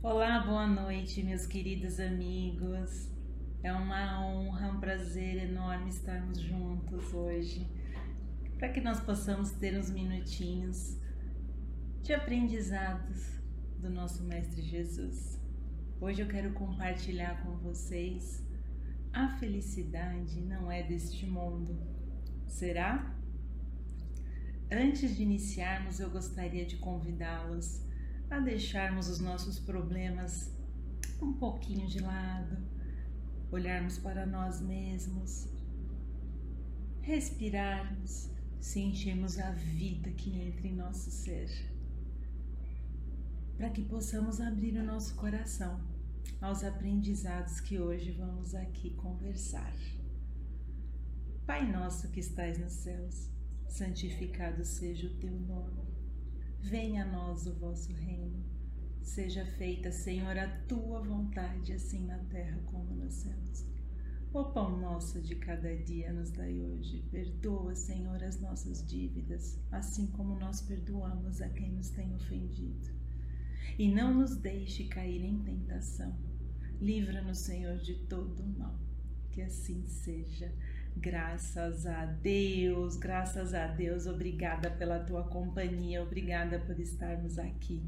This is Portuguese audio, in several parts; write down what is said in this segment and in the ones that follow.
Olá, boa noite, meus queridos amigos. É uma honra, um prazer enorme estarmos juntos hoje, para que nós possamos ter uns minutinhos de aprendizados do nosso Mestre Jesus. Hoje eu quero compartilhar com vocês a felicidade não é deste mundo. Será? Antes de iniciarmos, eu gostaria de convidá-los a deixarmos os nossos problemas um pouquinho de lado, olharmos para nós mesmos, respirarmos, sentirmos a vida que entra em nosso ser, para que possamos abrir o nosso coração aos aprendizados que hoje vamos aqui conversar. Pai nosso que estais nos céus, santificado seja o teu nome Venha a nós o vosso reino. Seja feita, Senhor, a tua vontade, assim na terra como nos céus. O pão nosso de cada dia nos dai hoje. Perdoa, Senhor, as nossas dívidas, assim como nós perdoamos a quem nos tem ofendido. E não nos deixe cair em tentação. Livra-nos, Senhor, de todo o mal. Que assim seja. Graças a Deus, graças a Deus, obrigada pela tua companhia, obrigada por estarmos aqui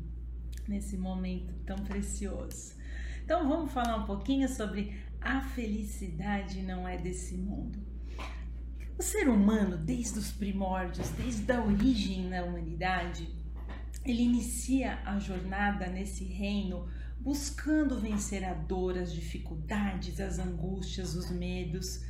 nesse momento tão precioso. Então vamos falar um pouquinho sobre a felicidade não é desse mundo. O ser humano, desde os primórdios, desde a origem da humanidade, ele inicia a jornada nesse reino buscando vencer a dor, as dificuldades, as angústias, os medos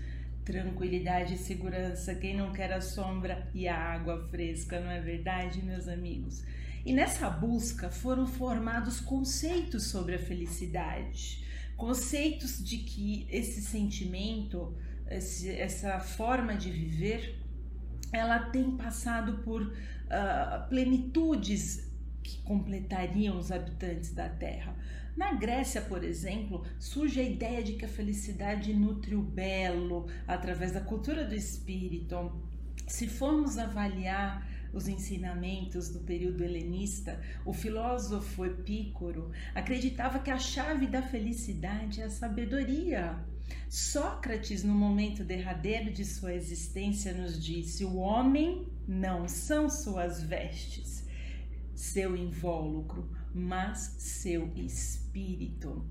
tranquilidade e segurança. Quem não quer a sombra e a água fresca, não é verdade, meus amigos? E nessa busca foram formados conceitos sobre a felicidade, conceitos de que esse sentimento, esse, essa forma de viver, ela tem passado por uh, plenitudes que completariam os habitantes da Terra. Na Grécia, por exemplo, surge a ideia de que a felicidade nutre o belo através da cultura do espírito. Se formos avaliar os ensinamentos do período helenista, o filósofo Epícoro acreditava que a chave da felicidade é a sabedoria. Sócrates, no momento derradeiro de sua existência, nos disse: o homem não são suas vestes, seu invólucro, mas seu espírito.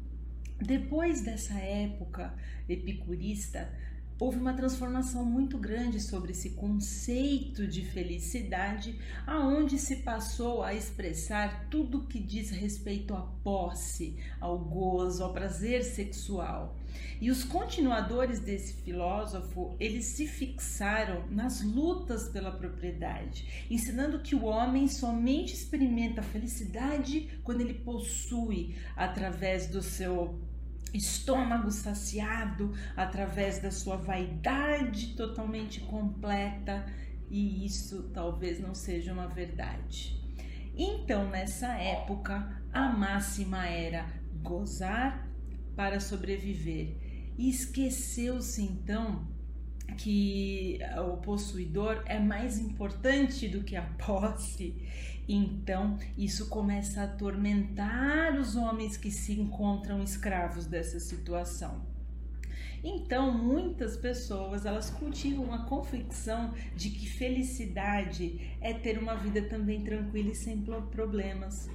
Depois dessa época epicurista, houve uma transformação muito grande sobre esse conceito de felicidade, aonde se passou a expressar tudo que diz respeito à posse, ao gozo, ao prazer sexual. E os continuadores desse filósofo, eles se fixaram nas lutas pela propriedade, ensinando que o homem somente experimenta a felicidade quando ele possui através do seu estômago saciado através da sua vaidade totalmente completa, e isso talvez não seja uma verdade. Então, nessa época, a máxima era gozar para sobreviver. E esqueceu-se então que o possuidor é mais importante do que a posse então, isso começa a atormentar os homens que se encontram escravos dessa situação. Então, muitas pessoas elas cultivam a convicção de que felicidade é ter uma vida também tranquila e sem problemas.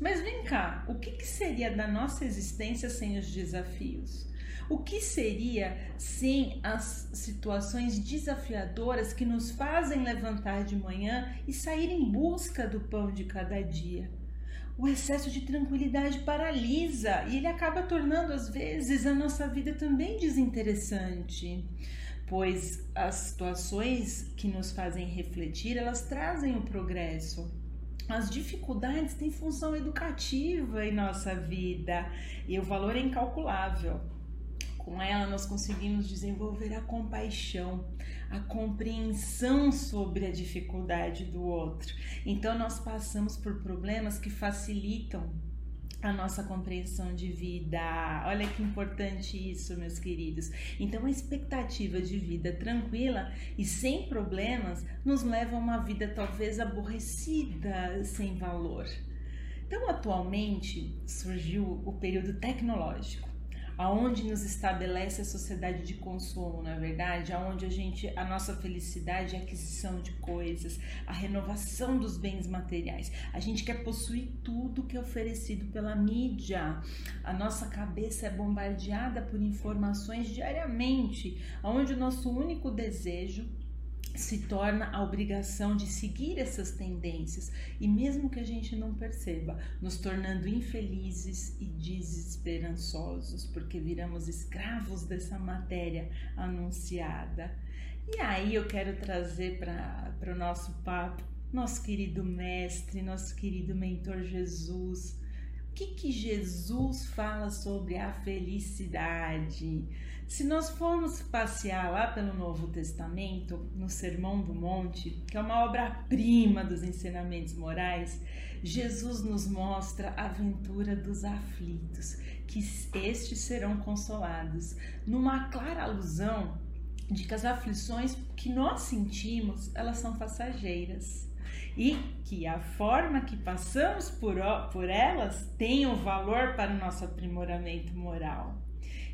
Mas vem cá, o que, que seria da nossa existência sem os desafios? O que seria sem as situações desafiadoras que nos fazem levantar de manhã e sair em busca do pão de cada dia? O excesso de tranquilidade paralisa e ele acaba tornando às vezes a nossa vida também desinteressante, pois as situações que nos fazem refletir, elas trazem o progresso. As dificuldades têm função educativa em nossa vida e o valor é incalculável. Com ela, nós conseguimos desenvolver a compaixão, a compreensão sobre a dificuldade do outro. Então, nós passamos por problemas que facilitam a nossa compreensão de vida. Olha que importante isso, meus queridos. Então, a expectativa de vida tranquila e sem problemas nos leva a uma vida talvez aborrecida, sem valor. Então, atualmente surgiu o período tecnológico aonde nos estabelece a sociedade de consumo, na é verdade, aonde a gente a nossa felicidade é a aquisição de coisas, a renovação dos bens materiais. A gente quer possuir tudo que é oferecido pela mídia. A nossa cabeça é bombardeada por informações diariamente, aonde o nosso único desejo se torna a obrigação de seguir essas tendências e mesmo que a gente não perceba, nos tornando infelizes e desesperançosos, porque viramos escravos dessa matéria anunciada. E aí eu quero trazer para o nosso papo nosso querido mestre, nosso querido mentor Jesus. Que, que Jesus fala sobre a felicidade? Se nós formos passear lá pelo Novo Testamento, no Sermão do Monte, que é uma obra-prima dos ensinamentos morais, Jesus nos mostra a aventura dos aflitos, que estes serão consolados, numa clara alusão de que as aflições que nós sentimos, elas são passageiras e que a forma que passamos por, por elas tem um valor para o nosso aprimoramento moral.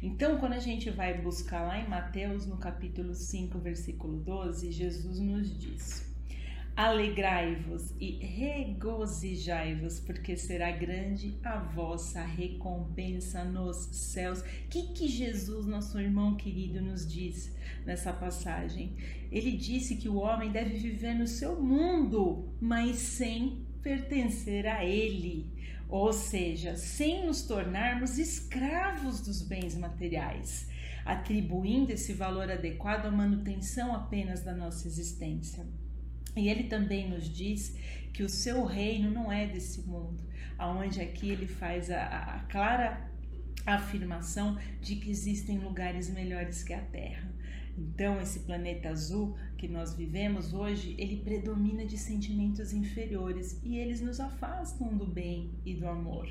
Então, quando a gente vai buscar lá em Mateus, no capítulo 5, versículo 12, Jesus nos diz: Alegrai-vos e regozijai-vos, porque será grande a vossa recompensa nos céus. O que, que Jesus, nosso irmão querido, nos diz nessa passagem? Ele disse que o homem deve viver no seu mundo, mas sem pertencer a ele ou seja, sem nos tornarmos escravos dos bens materiais, atribuindo esse valor adequado à manutenção apenas da nossa existência. E ele também nos diz que o seu reino não é desse mundo, aonde aqui ele faz a, a clara afirmação de que existem lugares melhores que a Terra. Então, esse planeta azul que nós vivemos hoje, ele predomina de sentimentos inferiores e eles nos afastam do bem e do amor.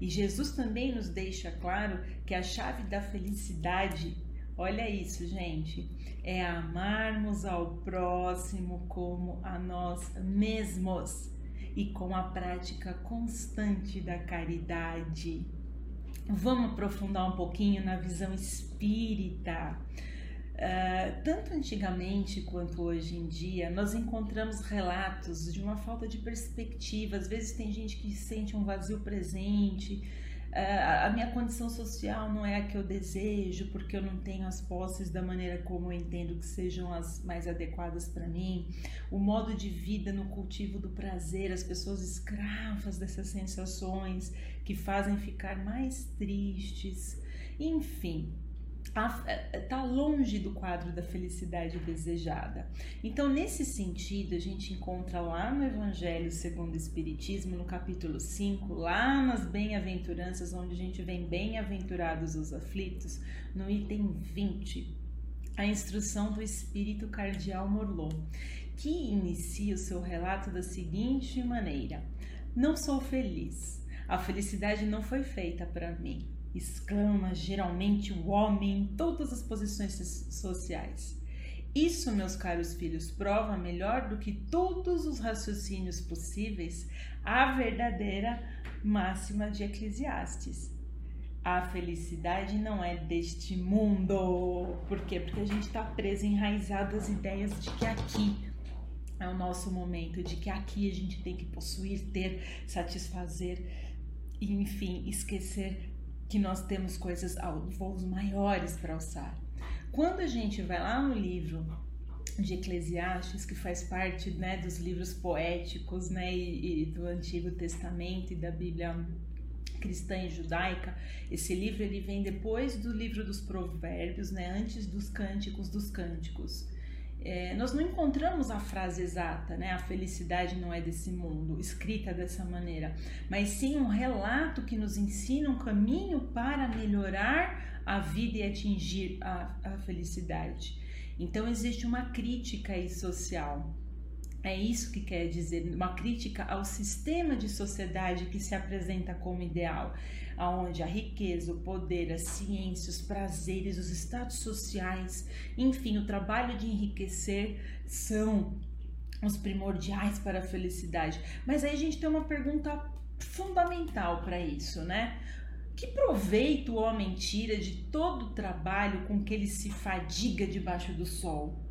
E Jesus também nos deixa claro que a chave da felicidade, olha isso, gente, é amarmos ao próximo como a nós mesmos e com a prática constante da caridade. Vamos aprofundar um pouquinho na visão espírita. Uh, tanto antigamente quanto hoje em dia, nós encontramos relatos de uma falta de perspectiva. Às vezes tem gente que sente um vazio presente. Uh, a minha condição social não é a que eu desejo, porque eu não tenho as posses da maneira como eu entendo que sejam as mais adequadas para mim. O modo de vida no cultivo do prazer, as pessoas escravas dessas sensações que fazem ficar mais tristes. Enfim, está longe do quadro da felicidade desejada. Então, nesse sentido, a gente encontra lá no Evangelho segundo o Espiritismo, no capítulo 5, lá nas bem-aventuranças, onde a gente vem bem-aventurados os aflitos, no item 20, a instrução do Espírito Cardial Morlot, que inicia o seu relato da seguinte maneira: Não sou feliz. A felicidade não foi feita para mim exclama geralmente o homem em todas as posições sociais. Isso, meus caros filhos, prova melhor do que todos os raciocínios possíveis a verdadeira máxima de Eclesiastes. A felicidade não é deste mundo. Por quê? Porque a gente está preso, enraizado às ideias de que aqui é o nosso momento, de que aqui a gente tem que possuir, ter, satisfazer, enfim, esquecer que nós temos coisas, voos maiores para alçar. Quando a gente vai lá no livro de Eclesiastes, que faz parte né, dos livros poéticos né, e, e do Antigo Testamento e da Bíblia cristã e judaica, esse livro ele vem depois do livro dos Provérbios, né, antes dos Cânticos dos Cânticos é, nós não encontramos a frase exata, né? A felicidade não é desse mundo, escrita dessa maneira, mas sim um relato que nos ensina um caminho para melhorar a vida e atingir a, a felicidade. Então existe uma crítica aí social. É isso que quer dizer, uma crítica ao sistema de sociedade que se apresenta como ideal aonde a riqueza, o poder, a ciência, os prazeres, os status sociais, enfim, o trabalho de enriquecer são os primordiais para a felicidade. Mas aí a gente tem uma pergunta fundamental para isso, né? Que proveito o homem tira de todo o trabalho com que ele se fadiga debaixo do sol?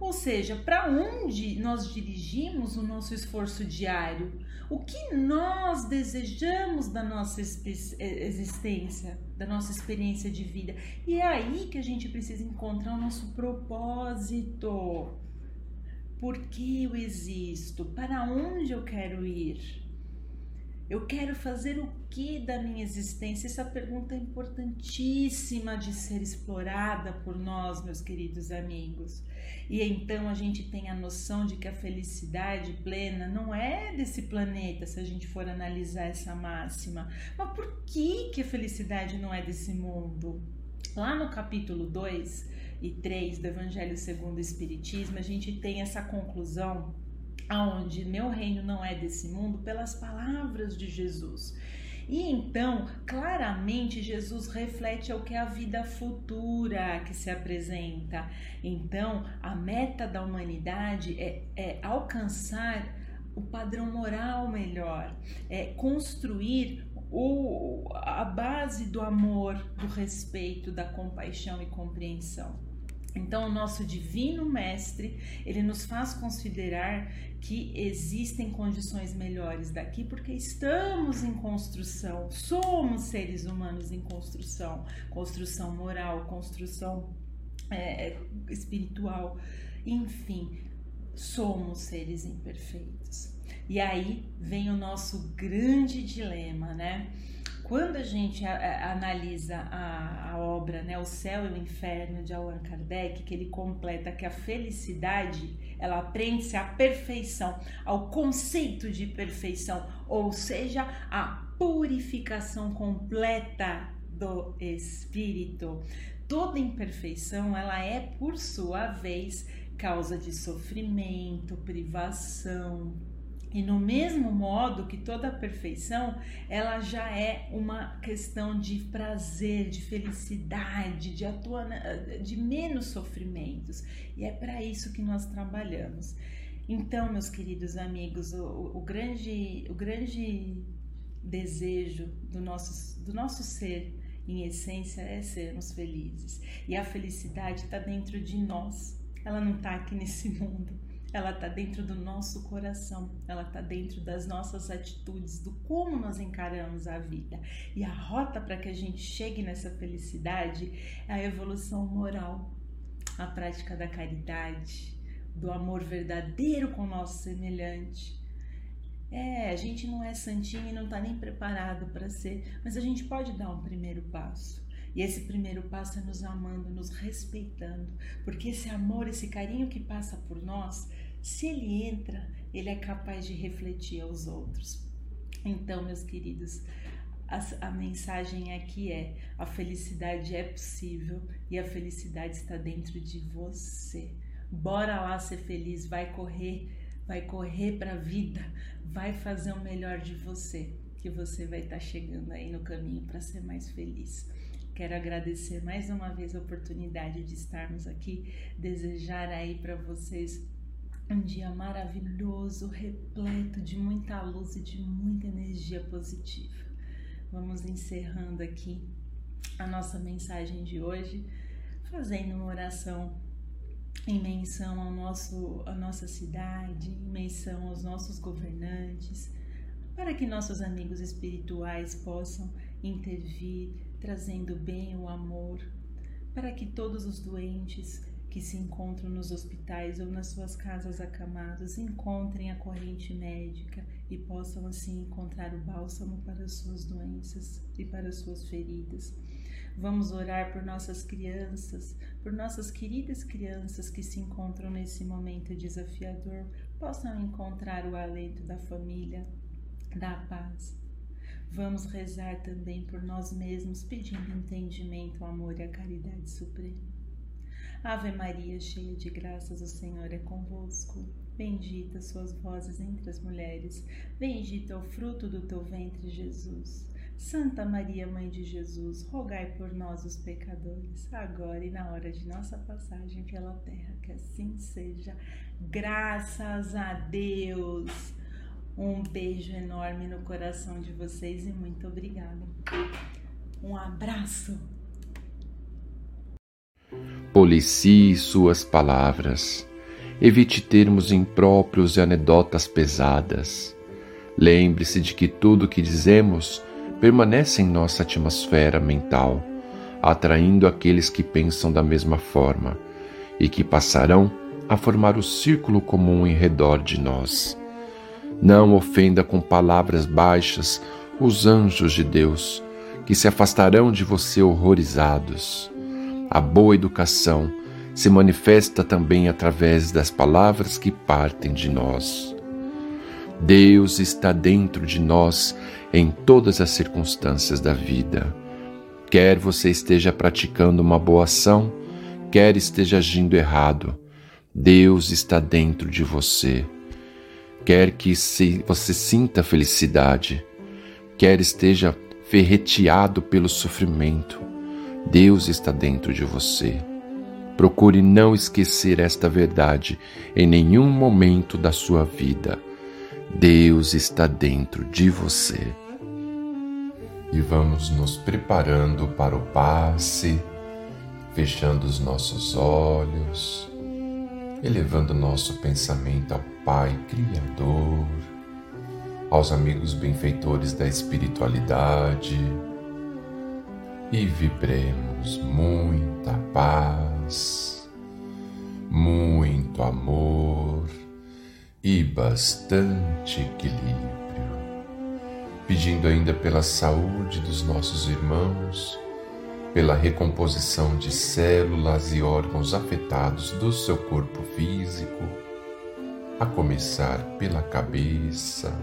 Ou seja, para onde nós dirigimos o nosso esforço diário? O que nós desejamos da nossa existência, da nossa experiência de vida? E é aí que a gente precisa encontrar o nosso propósito. Por que eu existo? Para onde eu quero ir? Eu quero fazer o que da minha existência? Essa pergunta é importantíssima de ser explorada por nós, meus queridos amigos. E então a gente tem a noção de que a felicidade plena não é desse planeta, se a gente for analisar essa máxima. Mas por que, que a felicidade não é desse mundo? Lá no capítulo 2 e 3 do Evangelho segundo o Espiritismo, a gente tem essa conclusão aonde meu reino não é desse mundo pelas palavras de Jesus. E então, claramente, Jesus reflete o que é a vida futura que se apresenta. Então, a meta da humanidade é, é alcançar o padrão moral melhor, é construir o, a base do amor, do respeito, da compaixão e compreensão. Então, o nosso divino mestre, ele nos faz considerar que existem condições melhores daqui porque estamos em construção, somos seres humanos em construção, construção moral, construção é, é espiritual, enfim, somos seres imperfeitos. E aí vem o nosso grande dilema, né? Quando a gente a, a, analisa a, a, obra né, O Céu e o Inferno de Allan Kardec, que ele completa que a felicidade ela aprende-se à perfeição, ao conceito de perfeição, ou seja, a purificação completa do espírito. Toda imperfeição ela é por sua vez causa de sofrimento, privação, e no mesmo modo que toda perfeição, ela já é uma questão de prazer, de felicidade, de, atua, de menos sofrimentos. E é para isso que nós trabalhamos. Então, meus queridos amigos, o, o, grande, o grande desejo do nosso, do nosso ser, em essência, é sermos felizes. E a felicidade está dentro de nós, ela não está aqui nesse mundo ela está dentro do nosso coração, ela está dentro das nossas atitudes, do como nós encaramos a vida. E a rota para que a gente chegue nessa felicidade é a evolução moral, a prática da caridade, do amor verdadeiro com o nosso semelhante. É, a gente não é santinho e não está nem preparado para ser, mas a gente pode dar um primeiro passo. E esse primeiro passo é nos amando, nos respeitando, porque esse amor, esse carinho que passa por nós, se ele entra, ele é capaz de refletir aos outros. Então, meus queridos, a, a, mensagem aqui é: a felicidade é possível e a felicidade está dentro de você. Bora lá ser feliz, vai correr, vai correr para a vida, vai fazer o melhor de você, que você vai estar tá chegando aí no caminho para ser mais feliz. Quero agradecer mais uma vez a oportunidade de estarmos aqui, desejar aí para vocês um dia maravilhoso, repleto de muita luz e de muita energia positiva. Vamos encerrando aqui a nossa mensagem de hoje, fazendo uma oração em menção ao nosso, à nossa cidade, em menção aos nossos governantes, para que nossos amigos espirituais possam intervir, trazendo bem o amor, para que todos os doentes que se encontram nos hospitais ou nas suas casas acamados encontrem a corrente médica e possam assim encontrar o bálsamo para as suas doenças e para as suas feridas. Vamos orar por nossas crianças, por nossas queridas crianças que se encontram nesse momento desafiador, possam encontrar o alento da família, da paz Vamos rezar também por nós mesmos, pedindo entendimento, amor e a caridade suprema. Ave Maria, cheia de graças, o Senhor é convosco. Bendita sois vozes entre as mulheres, bendito é o fruto do teu ventre, Jesus. Santa Maria, Mãe de Jesus, rogai por nós, os pecadores, agora e na hora de nossa passagem pela terra, que assim seja. Graças a Deus. Um beijo enorme no coração de vocês e muito obrigada. Um abraço. Policie suas palavras. Evite termos impróprios e anedotas pesadas. Lembre-se de que tudo o que dizemos permanece em nossa atmosfera mental, atraindo aqueles que pensam da mesma forma e que passarão a formar o círculo comum em redor de nós. Não ofenda com palavras baixas os anjos de Deus, que se afastarão de você horrorizados. A boa educação se manifesta também através das palavras que partem de nós. Deus está dentro de nós em todas as circunstâncias da vida. Quer você esteja praticando uma boa ação, quer esteja agindo errado, Deus está dentro de você quer que se você sinta felicidade, quer esteja ferreteado pelo sofrimento, Deus está dentro de você. Procure não esquecer esta verdade em nenhum momento da sua vida. Deus está dentro de você. E vamos nos preparando para o passe, fechando os nossos olhos elevando nosso pensamento ao Pai Criador, aos amigos benfeitores da espiritualidade e vibremos muita paz, muito amor e bastante equilíbrio, pedindo ainda pela saúde dos nossos irmãos pela recomposição de células e órgãos afetados do seu corpo físico, a começar pela cabeça,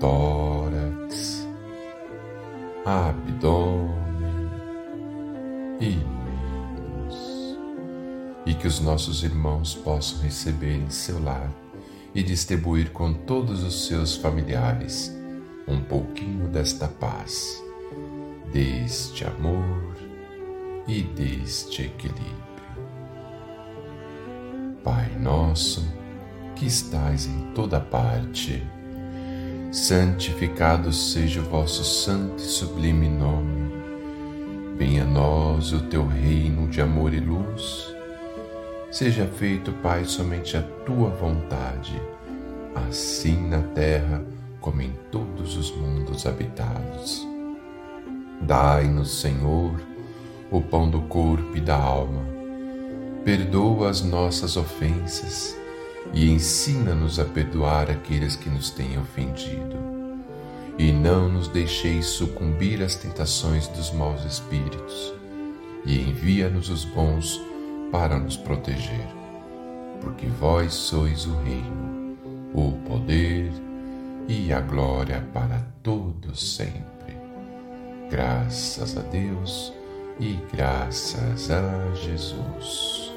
tórax, abdômen e meios, e que os nossos irmãos possam receber em seu lar e distribuir com todos os seus familiares um pouquinho desta paz deste amor e deste equilíbrio. Pai nosso, que estais em toda parte, santificado seja o vosso santo e sublime nome. Venha a nós o teu reino de amor e luz. Seja feito, Pai, somente a tua vontade, assim na terra como em todos os mundos habitados. Dai-nos, Senhor, o pão do corpo e da alma. Perdoa as nossas ofensas e ensina-nos a perdoar aqueles que nos têm ofendido. E não nos deixeis sucumbir às tentações dos maus espíritos, e envia-nos os bons para nos proteger. Porque vós sois o reino, o poder e a glória para todos sempre. Graças a Deus e graças a Jesus.